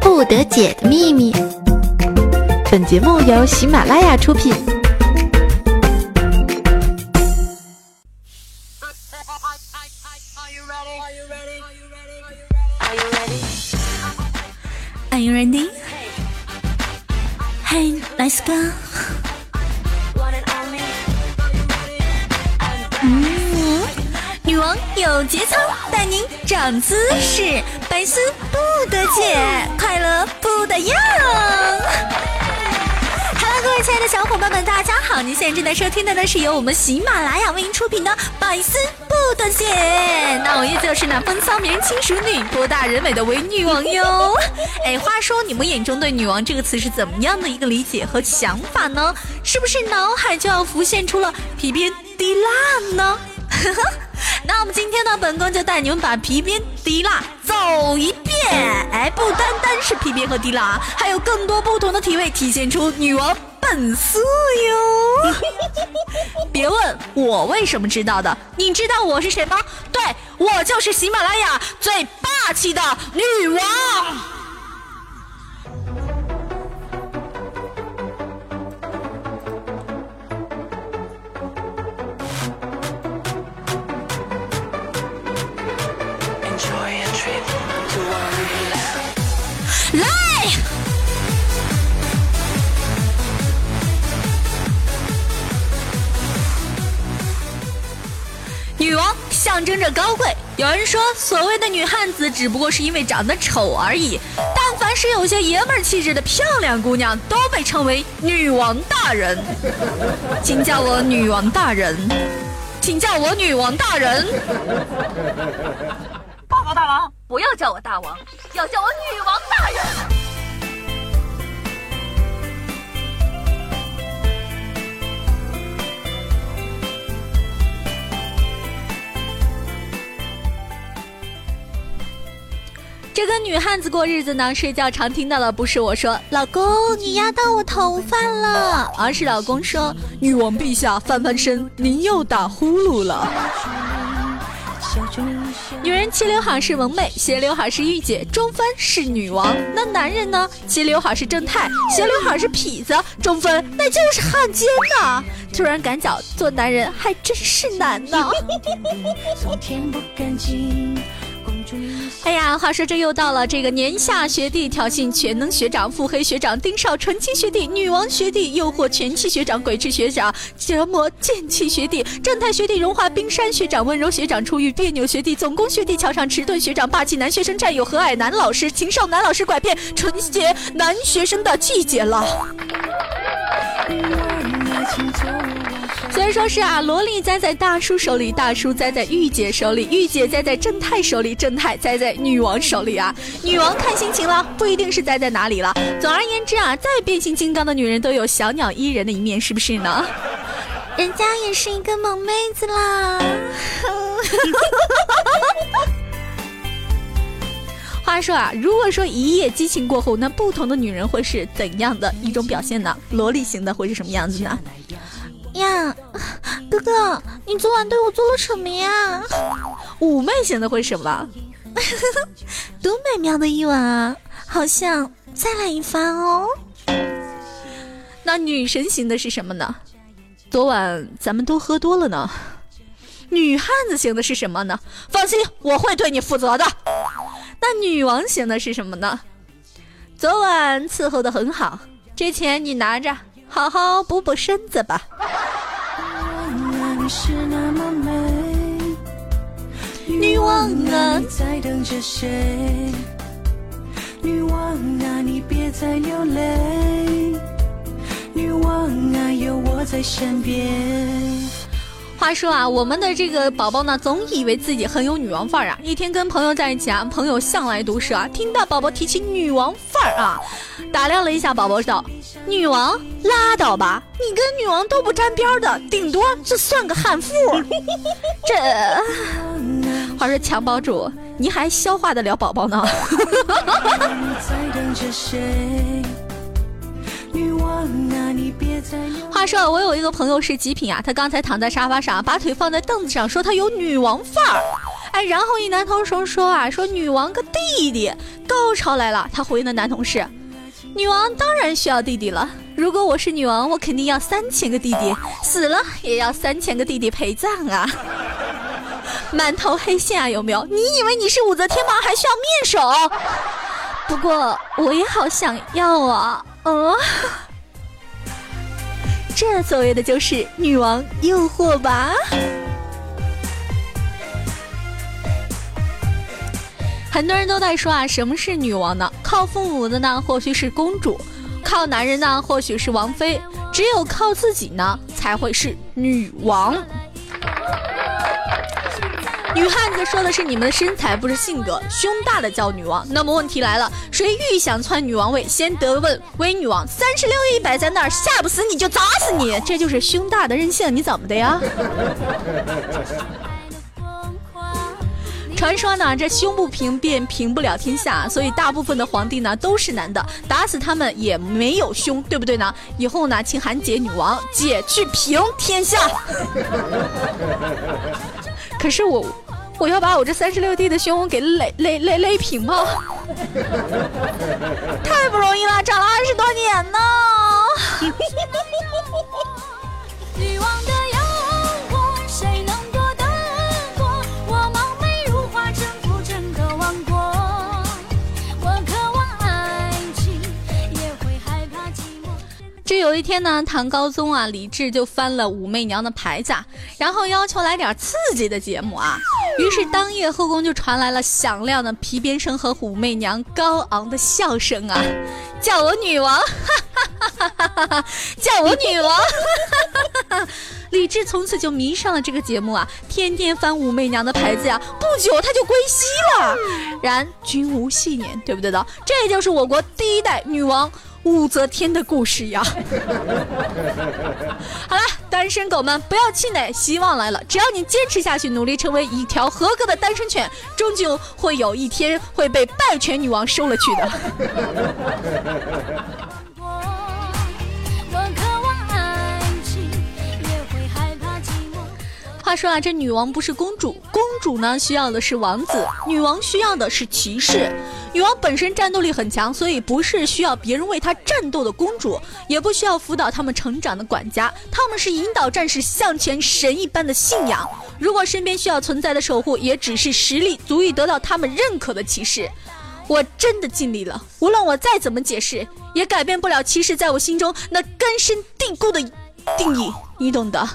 不得解的秘密。本节目由喜马拉雅出品。Are you ready? Hey, let's go. 嗯，女王有节操，带您长姿势，白丝不得解，快乐不得样。Hello，各位亲爱的小伙伴们，大家好！您现在正在收听的呢，是由我们喜马拉雅为您出品的《百思不得解》。那我依旧是那风骚迷人、轻熟女、博大人美的伪女王哟。哎，话说你们眼中对“女王”这个词是怎么样的一个理解和想法呢？是不是脑海就要浮现出了皮鞭滴蜡呢？呵 呵那我们今天呢，本宫就带你们把皮鞭滴蜡走一遍。哎，不单单是皮鞭和滴蜡，还有更多不同的体位，体现出女王本色哟。别问我为什么知道的，你知道我是谁吗？对，我就是喜马拉雅最霸气的女王。女王象征着高贵。有人说，所谓的女汉子只不过是因为长得丑而已。但凡是有些爷们儿气质的漂亮姑娘，都被称为女王大人。请叫我女王大人，请叫我女王大人。报告大王，不要叫我大王，要叫我女王大人。这跟女汉子过日子呢，睡觉常听到的不是我说“老公，你压到我头发了”，而是老公说“女王陛下翻翻身，您又打呼噜了”。女人齐刘海是萌妹，斜刘海是御姐，中分是女王。那男人呢？齐刘海是正太，斜刘海是痞子，中分那就是汉奸呐！突然感脚做男人还真是难呢。哎呀，话说这又到了这个年下学弟挑衅全能学长、腹黑学长、丁少纯情学弟、女王学弟诱惑全气学长、鬼畜学长、折磨贱气学弟、正太学弟融化冰山学长、温柔学长出狱、别扭学弟、总攻学弟桥上迟钝学长、霸气男学生战友和蔼男老师、禽兽男老师拐骗纯洁男学生的季节了。虽然说是啊，萝莉栽在大叔手里，大叔栽在御姐手里，御姐栽在正太手里，正太栽在女王手里啊。女王看心情了，不一定是栽在哪里了。总而言之啊，再变形金刚的女人都有小鸟依人的一面，是不是呢？人家也是一个萌妹子啦。话说啊，如果说一夜激情过后，那不同的女人会是怎样的一种表现呢？萝莉型的会是什么样子呢？呀，哥哥，你昨晚对我做了什么呀？妩媚型的会什么？多美妙的一晚啊！好像再来一番哦。那女神型的是什么呢？昨晚咱们都喝多了呢。女汉子型的是什么呢？放心，我会对你负责的。那女王型的是什么呢？昨晚伺候的很好，这钱你拿着，好好补补身子吧。女王啊，你在等着谁？女王啊，你别再流泪。女王啊，有我在身边。话说啊，我们的这个宝宝呢，总以为自己很有女王范儿啊。一天跟朋友在一起啊，朋友向来毒舌啊，听到宝宝提起女王范儿啊，打量了一下宝宝道：“女王拉倒吧，你跟女王都不沾边的，顶多就算个悍妇。” 这话说强堡主，你还消化得了宝宝呢？你在等着谁话说，我有一个朋友是极品啊，他刚才躺在沙发上，把腿放在凳子上，说他有女王范儿。哎，然后一男同事说啊，说女王个弟弟，高潮来了。他回应的男同事，女王当然需要弟弟了。如果我是女王，我肯定要三千个弟弟，死了也要三千个弟弟陪葬啊。满头黑线啊，有没有？你以为你是武则天吗？还需要面首？不过我也好想要啊，嗯，这所谓的就是女王诱惑吧。很多人都在说啊，什么是女王呢？靠父母的呢，或许是公主；靠男人呢，或许是王妃；只有靠自己呢，才会是女王。女汉子说的是你们的身材，不是性格。胸大的叫女王。那么问题来了，谁欲想篡女王位，先得问威女王。三十六亿摆在那儿，吓不死你就砸死你，这就是胸大的任性。你怎么的呀？传说呢，这胸不平便平不了天下，所以大部分的皇帝呢都是男的，打死他们也没有胸，对不对呢？以后呢，请喊姐女王，姐去平天下。可是我，我要把我这三十六 D 的胸给勒勒勒勒平吗？太不容易了，长了二十多年呢。这有一天呢，唐高宗啊，李治就翻了武媚娘的牌子，然后要求来点刺激的节目啊。于是当夜后宫就传来了响亮的皮鞭声和武媚娘高昂的笑声啊，叫我女王，哈哈哈哈哈哈叫我女王。哈哈哈哈哈李治从此就迷上了这个节目啊，天天翻武媚娘的牌子呀。不久他就归西了。然君无戏言，对不对的？这就是我国第一代女王。武则天的故事呀！好了，单身狗们不要气馁，希望来了。只要你坚持下去，努力成为一条合格的单身犬，终究会有一天会被败犬女王收了去的。话说啊，这女王不是公主，公主呢需要的是王子，女王需要的是骑士。女王本身战斗力很强，所以不是需要别人为她战斗的公主，也不需要辅导他们成长的管家，他们是引导战士向前神一般的信仰。如果身边需要存在的守护，也只是实力足以得到他们认可的骑士。我真的尽力了，无论我再怎么解释，也改变不了骑士在我心中那根深蒂固的定义，你懂的。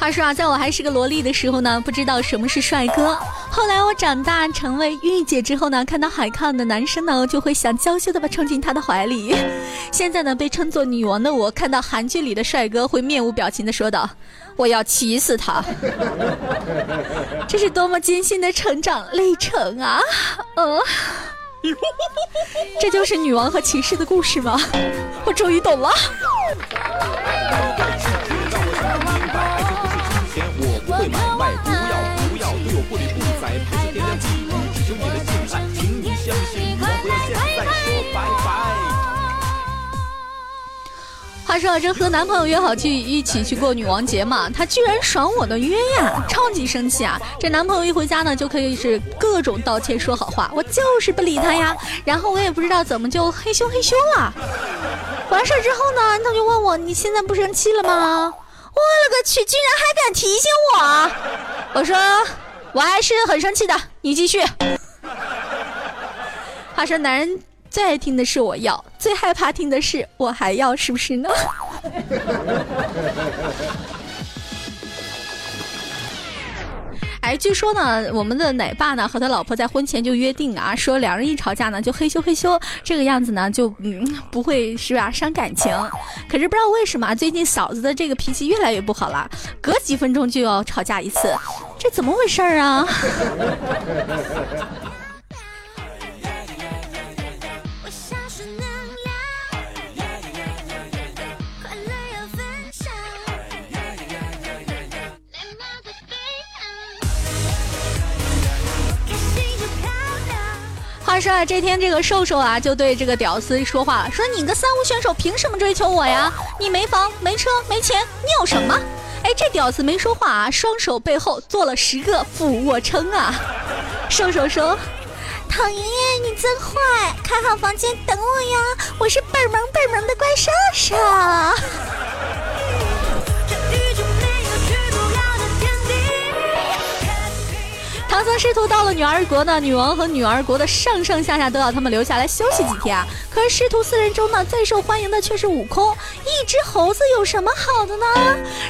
话说啊，在我还是个萝莉的时候呢，不知道什么是帅哥。后来我长大成为御姐之后呢，看到海抗的男生呢，就会想娇羞的把冲进他的怀里。现在呢，被称作女王的我，看到韩剧里的帅哥，会面无表情的说道：“我要骑死他。”这是多么艰辛的成长历程啊！嗯，这就是女王和骑士的故事吗？我终于懂了。话说这和男朋友约好去一起去过女王节嘛，他居然爽我的约呀，超级生气啊！这男朋友一回家呢，就可以是各种道歉说好话，我就是不理他呀。然后我也不知道怎么就嘿咻嘿咻了。完事之后呢，他就问我你现在不生气了吗？我勒个去，居然还敢提醒我！我说我还是很生气的，你继续。话说男人。最爱听的是我要，最害怕听的是我还要，是不是呢？哎，据说呢，我们的奶爸呢和他老婆在婚前就约定啊，说两人一吵架呢就嘿咻嘿咻，这个样子呢就嗯不会是吧伤感情。可是不知道为什么最近嫂子的这个脾气越来越不好了，隔几分钟就要吵架一次，这怎么回事儿啊？是啊，这天这个瘦瘦啊就对这个屌丝说话了，说你个三无选手凭什么追求我呀？你没房没车没钱，你有什么？哎，这屌丝没说话啊，双手背后做了十个俯卧撑啊。瘦瘦说：“唐爷爷你真坏，开好房间等我呀，我是倍儿萌倍儿萌的怪兽兽。”唐僧师徒到了女儿国呢，女王和女儿国的上上下下都要他们留下来休息几天啊。可是师徒四人中呢，最受欢迎的却是悟空。一只猴子有什么好的呢？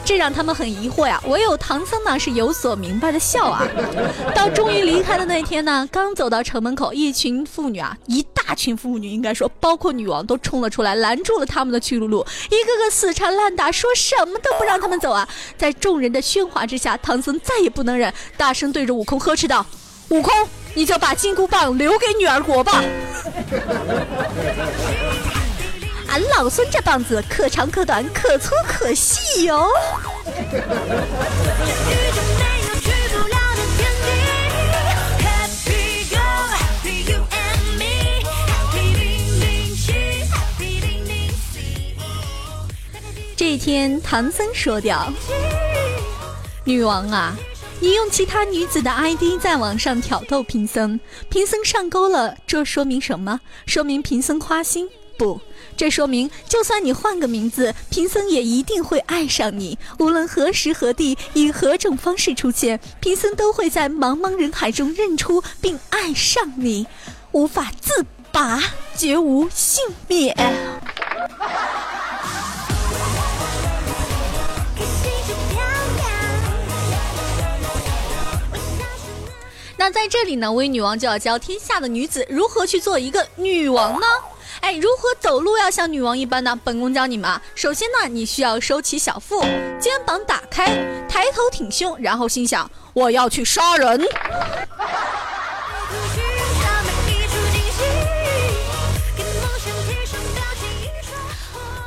这让他们很疑惑呀。唯有唐僧呢是有所明白的笑啊。到终于离开的那天呢，刚走到城门口，一群妇女啊，一大群妇女应该说，包括女王都冲了出来，拦住了他们的去路路，一个个死缠烂打，说什么都不让他们走啊。在众人的喧哗之下，唐僧再也不能忍，大声对着悟空呵斥知道：“悟空，你就把金箍棒留给女儿国吧。”俺老孙这棒子可长可短，可粗可细哟。这一天，唐僧说掉：“女王啊，你用其他女子的 ID 在网上挑逗贫僧，贫僧上钩了，这说明什么？说明贫僧花心。”不，这说明就算你换个名字，贫僧也一定会爱上你。无论何时何地，以何种方式出现，贫僧都会在茫茫人海中认出并爱上你，无法自拔，绝无幸免。那在这里呢，威女王就要教天下的女子如何去做一个女王呢？哎，如何走路要像女王一般呢？本宫教你们啊。首先呢，你需要收起小腹，肩膀打开，抬头挺胸，然后心想我要去杀人。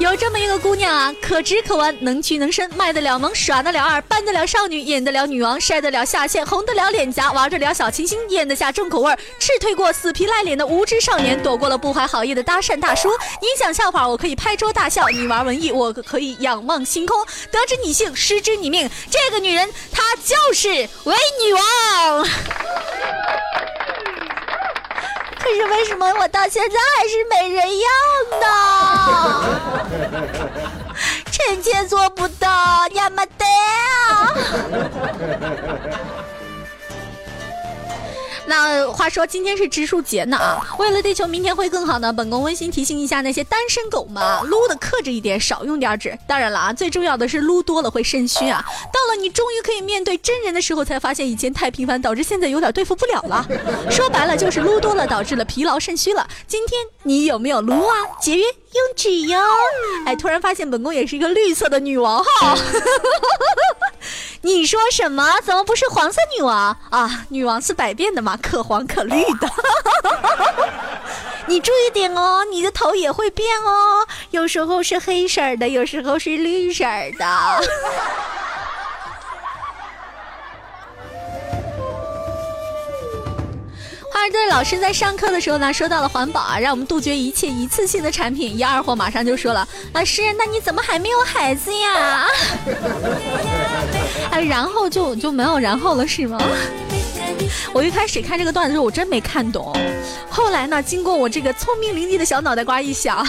有这么一个姑娘啊，可直可弯，能屈能伸，卖得了萌，耍得了二，扮得了少女，演得了女王，晒得了下线，红得了脸颊，玩得了小清新，咽得下重口味儿，斥退过死皮赖脸的无知少年，躲过了不怀好意的搭讪大叔。你讲笑话，我可以拍桌大笑；你玩文艺，我可以仰望星空。得知你姓，失之你命。这个女人，她就是伪女王。可是为什么我到现在还是没人要呢？臣妾做不到，亚麻得啊！那话说今天是植树节呢啊，为了地球明天会更好呢，本宫温馨提醒一下那些单身狗们，撸的克制一点，少用点纸。当然了啊，最重要的是撸多了会肾虚啊。到了你终于可以面对真人的时候，才发现以前太频繁，导致现在有点对付不了了。说白了就是撸多了导致了疲劳肾虚了。今天你有没有撸啊？节约用纸哟。哎，突然发现本宫也是一个绿色的女王哈。你说什么？怎么不是黄色女王啊？女王是百变的嘛，可黄可绿的。你注意点哦，你的头也会变哦，有时候是黑色的，有时候是绿色的。二队老师在上课的时候呢，说到了环保啊，让我们杜绝一切一次性的产品。一二货马上就说了：“老师，那你怎么还没有孩子呀？” 哎，然后就就没有然后了是吗？我一开始看这个段子的时候，我真没看懂。后来呢，经过我这个聪明伶俐的小脑袋瓜一想，哈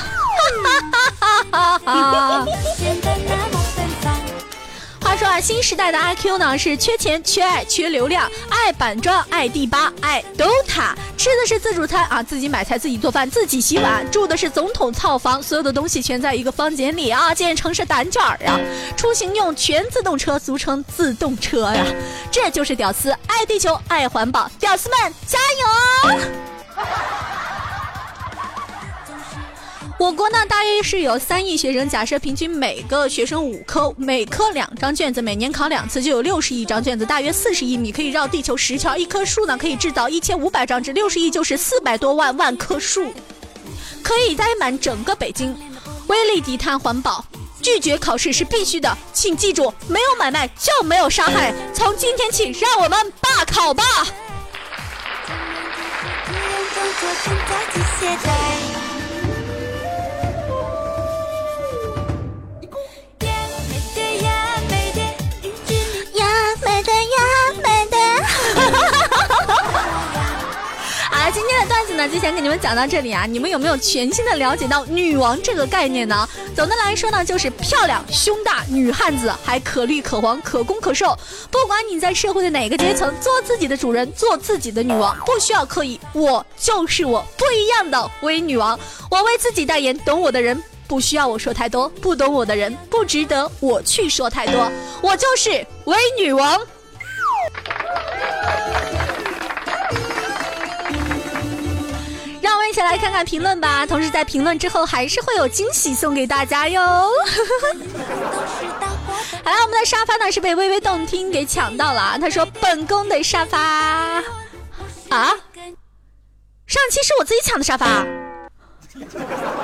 哈哈哈哈。话说啊，新时代的阿 Q 呢是缺钱、缺爱、缺流量，爱板砖、爱第八、爱 DOTA，吃的是自助餐啊，自己买菜、自己做饭、自己洗碗，住的是总统套房，所有的东西全在一个房间里啊，建成是单卷儿呀。出行用全自动车，俗称自动车呀，这就是屌丝，爱地球，爱环保，屌丝们加油！我国呢，大约是有三亿学生。假设平均每个学生五科，每科两张卷子，每年考两次，就有六十亿张卷子，大约四十亿米可以绕地球十圈。一棵树呢，可以制造一千五百张纸，六十亿就是四百多万万棵树，可以栽满整个北京。威力低碳环保，拒绝考试是必须的。请记住，没有买卖就没有杀害。从今天起，让我们罢考吧。今天的段子呢，就先给你们讲到这里啊。你们有没有全新的了解到女王这个概念呢？总的来说呢，就是漂亮、胸大、女汉子，还可绿可黄、可攻可受。不管你在社会的哪个阶层，做自己的主人，做自己的女王，不需要刻意。我就是我，不一样的微女王。我为自己代言，懂我的人不需要我说太多，不懂我的人不值得我去说太多。我就是微女王。来看看评论吧。同时在评论之后，还是会有惊喜送给大家哟。好了，我们的沙发呢是被微微动听给抢到了。他说：“本宫的沙发啊，上期是我自己抢的沙发，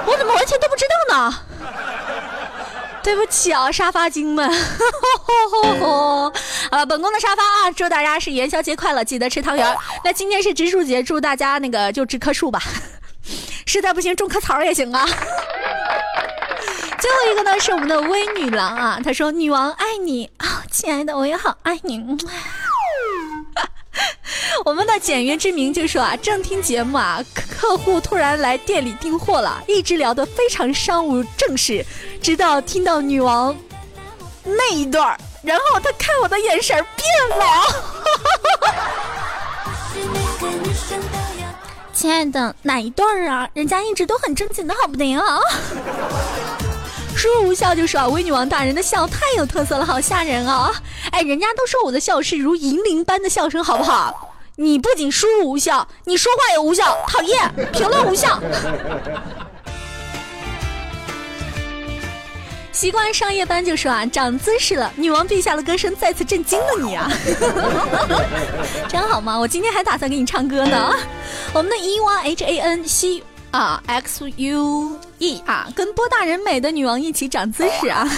我怎么完全都不知道呢？对不起啊，沙发精们。好了，本宫的沙发啊，祝大家是元宵节快乐，记得吃汤圆。那今天是植树节，祝大家那个就植棵树吧，实在不行种棵草也行啊。”最后一个呢是我们的微女郎啊，她说：“女王爱你啊，亲爱的，我也好爱你。”我们的简约之名就说啊，正听节目啊，客户突然来店里订货了，一直聊得非常商务正式，直到听到女王那一段然后他看我的眼神变了。亲爱的，哪一段啊？人家一直都很正经的好不得啊。说无效就是啊，威女王大人的笑太有特色了，好吓人啊！哎，人家都说我的笑是如银铃般的笑声，好不好？你不仅输入无效，你说话也无效，讨厌！评论无效。习惯上夜班就说啊，长姿势了，女王陛下的歌声再次震惊了你啊！这样好吗？我今天还打算给你唱歌呢。我们的 E Y H A N C。啊，X U E 啊，跟多大人美的女王一起长姿势啊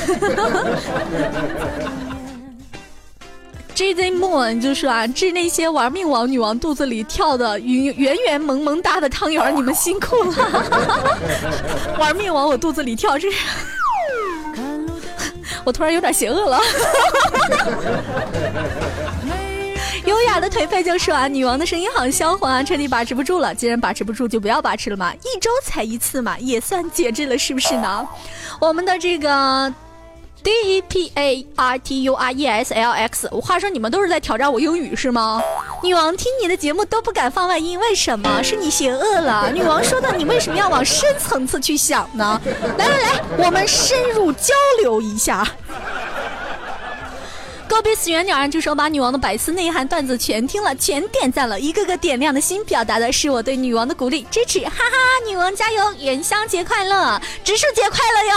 ！J Z Moon 就说啊，治那些玩命往女王肚子里跳的圆圆圆萌萌哒的汤圆，你们辛苦了！玩命往我肚子里跳，这我突然有点邪恶了。优雅的颓废就说啊，女王的声音好销魂啊，彻底把持不住了。既然把持不住，就不要把持了嘛，一周才一次嘛，也算节制了，是不是呢？我们的这个 D E P A R T U R E S L X，话说你们都是在挑战我英语是吗？女王听你的节目都不敢放外音，为什么？是你邪恶了？女王说的，你为什么要往深层次去想呢？来来来，我们深入交流一下。告别死缘鸟就说把女王的百思内涵段子全听了，全点赞了，一个个点亮的心，表达的是我对女王的鼓励支持，哈哈，女王加油，元宵节快乐，植树节快乐哟！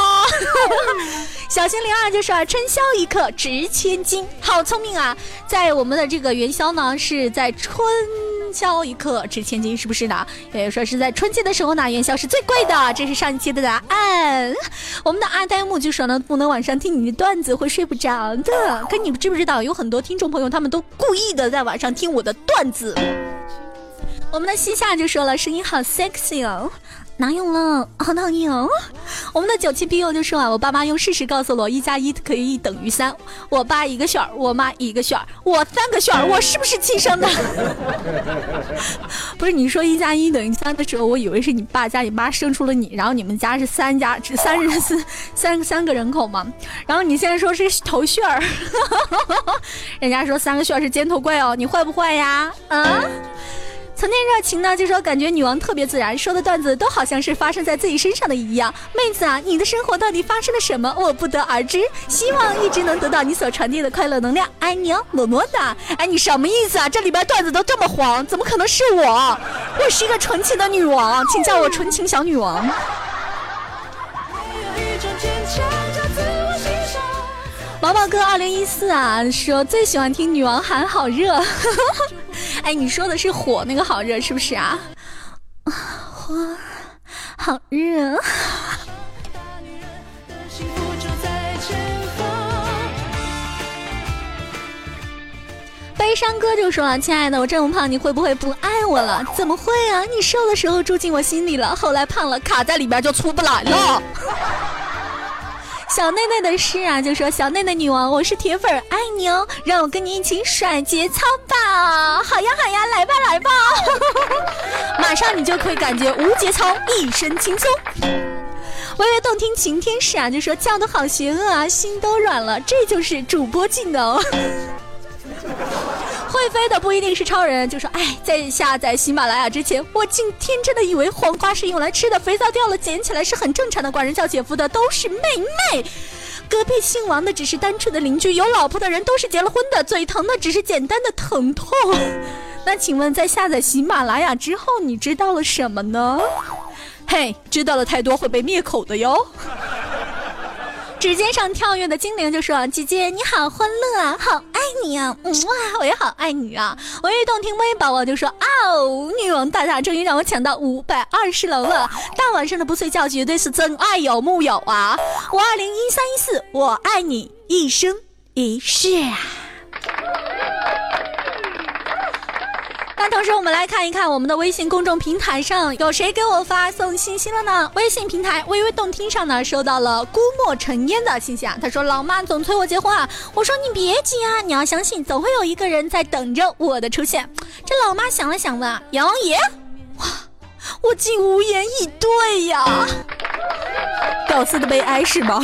小心灵二就说春宵一刻值千金，好聪明啊！在我们的这个元宵呢，是在春。宵一刻值千金，是不是呢？也说是在春节的时候呢，元宵是最贵的，这是上一期的答案。我们的阿呆木就说呢，不能晚上听你的段子会睡不着的。可你知不知道，有很多听众朋友他们都故意的在晚上听我的段子。我们的西夏就说了，声音好 sexy 哦。哪有了？好讨厌哦！我们的九七 B U 就说啊，我爸妈用事实告诉我，一加一可以等于三。我爸一个旋儿，我妈一个旋儿，我三个旋儿，我是不是亲生的？不是，你说一加一等于三的时候，我以为是你爸加你妈生出了你，然后你们家是三家，只三人三三三个人口嘛。然后你现在说是头旋儿，人家说三个旋儿是尖头怪哦，你坏不坏呀？啊？曾经热情呢，就说感觉女王特别自然，说的段子都好像是发生在自己身上的一样。妹子啊，你的生活到底发生了什么？我不得而知。希望一直能得到你所传递的快乐能量，爱你哦，么么哒。哎，你什么意思啊？这里边段子都这么黄，怎么可能是我？我是一个纯情的女王，请叫我纯情小女王。毛毛哥二零一四啊，说最喜欢听女王喊好热。哎，你说的是火那个好热是不是啊？火好热。悲伤哥就说了：“亲爱的，我这么胖，你会不会不爱我了？怎么会啊？你瘦的时候住进我心里了，后来胖了卡在里边就出不来了。”小内内的诗啊，就说小内内女王，我是铁粉，爱你哦，让我跟你一起甩节操吧！好呀好呀，来吧来吧，马上你就可以感觉无节操，一身轻松。微微动听晴天使啊，就说叫的好邪恶啊，心都软了，这就是主播技能。会飞的不一定是超人，就说哎，在下载喜马拉雅之前，我竟天真的以为黄瓜是用来吃的，肥皂掉了捡起来是很正常的，管人叫姐夫的都是妹妹，隔壁姓王的只是单纯的邻居，有老婆的人都是结了婚的，嘴疼的只是简单的疼痛。那请问在下载喜马拉雅之后，你知道了什么呢？嘿，知道了太多会被灭口的哟。指尖上跳跃的精灵就说：“姐姐你好欢乐啊，好爱你啊，哇，我也好爱你啊。”我一动听微宝宝就说：“哦，女王大大终于让我抢到五百二十楼了，大晚上的不睡觉绝对是真爱有木有啊？五二零一三一四，我爱你一生一世啊。”同时，我们来看一看我们的微信公众平台上有谁给我发送信息了呢？微信平台微微动听上呢，收到了孤墨尘烟的信息啊。他说：“老妈总催我结婚啊。”我说：“你别急啊，你要相信，总会有一个人在等着我的出现。”这老妈想了想问：“杨爷，哇，我竟无言以对呀！屌丝的悲哀是吗？”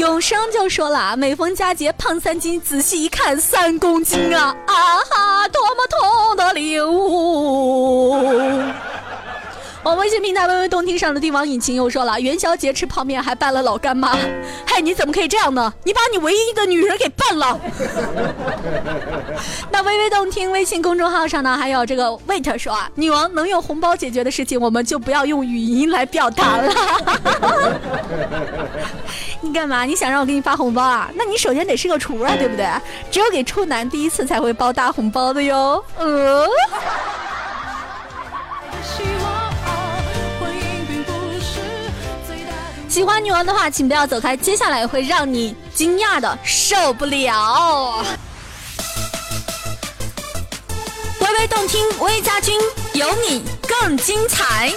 永生就说了啊，每逢佳节胖三斤，仔细一看三公斤啊啊哈，多么痛的领悟！我微信平台微微动听上的帝王引擎又说了，元宵节吃泡面还扮了老干妈，嗨，你怎么可以这样呢？你把你唯一的女人给办了。那微微动听微信公众号上呢，还有这个 wait 说啊，女王能用红包解决的事情，我们就不要用语音来表达了。你干嘛？你想让我给你发红包啊？那你首先得是个厨啊，对不对？只有给处男第一次才会包大红包的哟。呃。喜欢女王的话，请不要走开，接下来会让你惊讶的受不了。微微动听，微家军有你更精彩。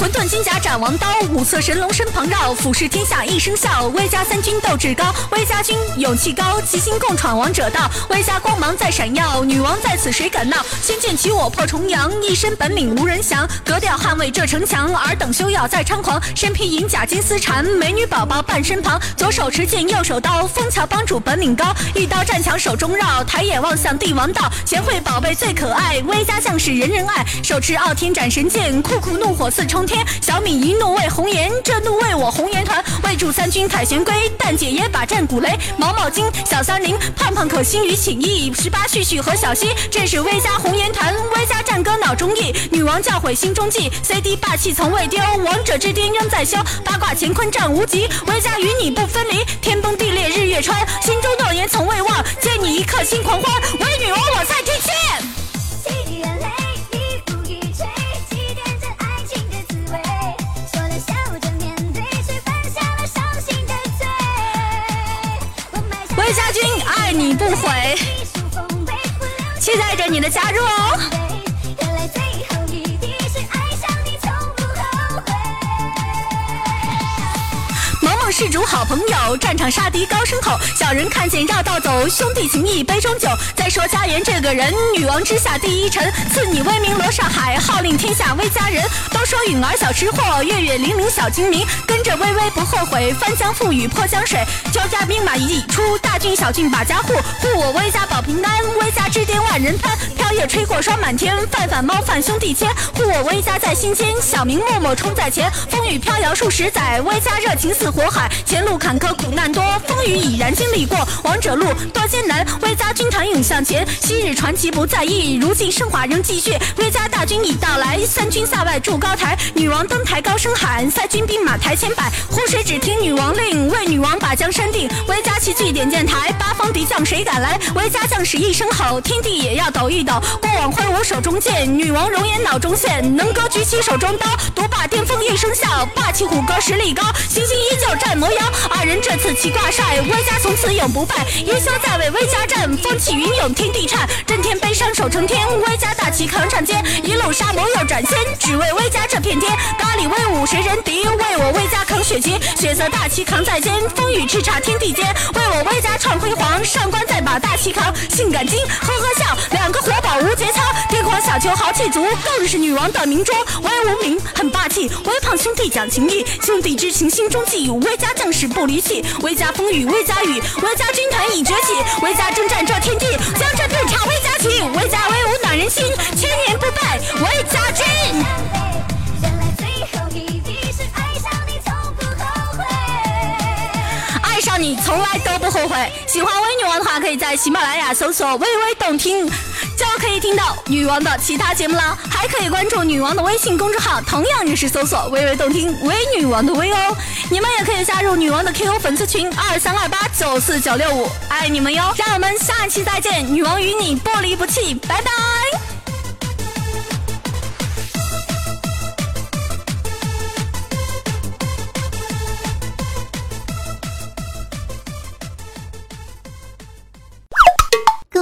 混沌金甲斩王刀，五色神龙身旁绕，俯视天下一声笑。威加三军斗志高，威加军勇气高，齐心共闯王者道。威加光芒在闪耀，女王在此谁敢闹？仙剑起我破重阳，一身本领无人降。格调捍卫这城墙，尔等休要再猖狂。身披银甲金丝缠，美女宝宝伴身旁。左手持剑，右手刀，枫桥帮主本领高。一刀战墙手中绕，抬眼望向帝王道。贤惠宝贝最可爱，威加将士人人爱。手持傲天斩神剑，酷酷怒火似冲。天小米一怒为红颜，这怒为我红颜团。为助三军凯旋归，但姐也把战鼓擂。毛毛精，小三零，胖胖可心于情意。十八旭旭和小溪，这是威家红颜团。威家战歌脑中意，女王教诲心中记。CD 霸气从未丢，王者之巅仍在修。八卦乾坤战无极，威家与你不分离。天崩地裂日月穿，心中诺言从未忘。借你一刻心狂欢，为女王我在提剑。你不悔，期待着你的加入哦。是主好朋友，战场杀敌高声吼，小人看见绕道走，兄弟情谊杯中酒。再说家园这个人，女王之下第一臣，赐你威名罗上海，号令天下威家人。都说允儿小吃货，月月零零小精灵，跟着微微不后悔，翻江覆雨破江水。交加兵马一出，大军小军把家护，护我威家保平安，威家之巅万人攀。飘叶吹过霜满天，范范猫范兄弟牵，护我威家在心间，小明默默冲在前。风雨飘摇数十载，威家热情似火海。前路坎坷苦难多，风雨已然经历过。王者路多艰难，威家军团涌向前。昔日传奇不在意，如今升华仍继续。威家大军已到来，三军塞外筑高台。女王登台高声喊，塞军兵马台前摆。湖水只听女王令，为女王把江山定。威家齐聚点将台。台，八方敌将谁敢来？威家将士一声吼，天地也要抖一抖。过往挥舞手中剑，女王容颜脑中现，能歌举起手中刀，独霸巅峰一声笑，霸气虎哥实力高，星星依旧战魔妖。二人这次齐挂帅，威家从此永不败。英雄在为威家战，风起云涌天地颤，震天悲伤守成天。威家大旗扛上肩，一路杀魔又斩仙，只为威家这片天。咖喱威武谁人敌？为我威家扛血旗，血色大旗扛在肩，风雨叱咤天地间。为我威家创辉煌，上官再把大旗扛，性感精，呵呵笑，两个活宝无节操。天狂小球豪气足，更是女王的名桌。威无名很霸气，微胖兄弟讲情义，兄弟之情心中记。威家将士不离弃，威家风雨威家雨，威家军团已崛起，威家征战这天地，将这片插威家旗，威家威武暖人心，千年不败喜欢微女王的话，可以在喜马拉雅搜索“微微动听”，就可以听到女王的其他节目了。还可以关注女王的微信公众号，同样也是搜索“微微动听”微女王的微哦。你们也可以加入女王的 QQ 粉丝群二三二八九四九六五，爱你们哟！让我们下期再见，女王与你不离不弃，拜拜。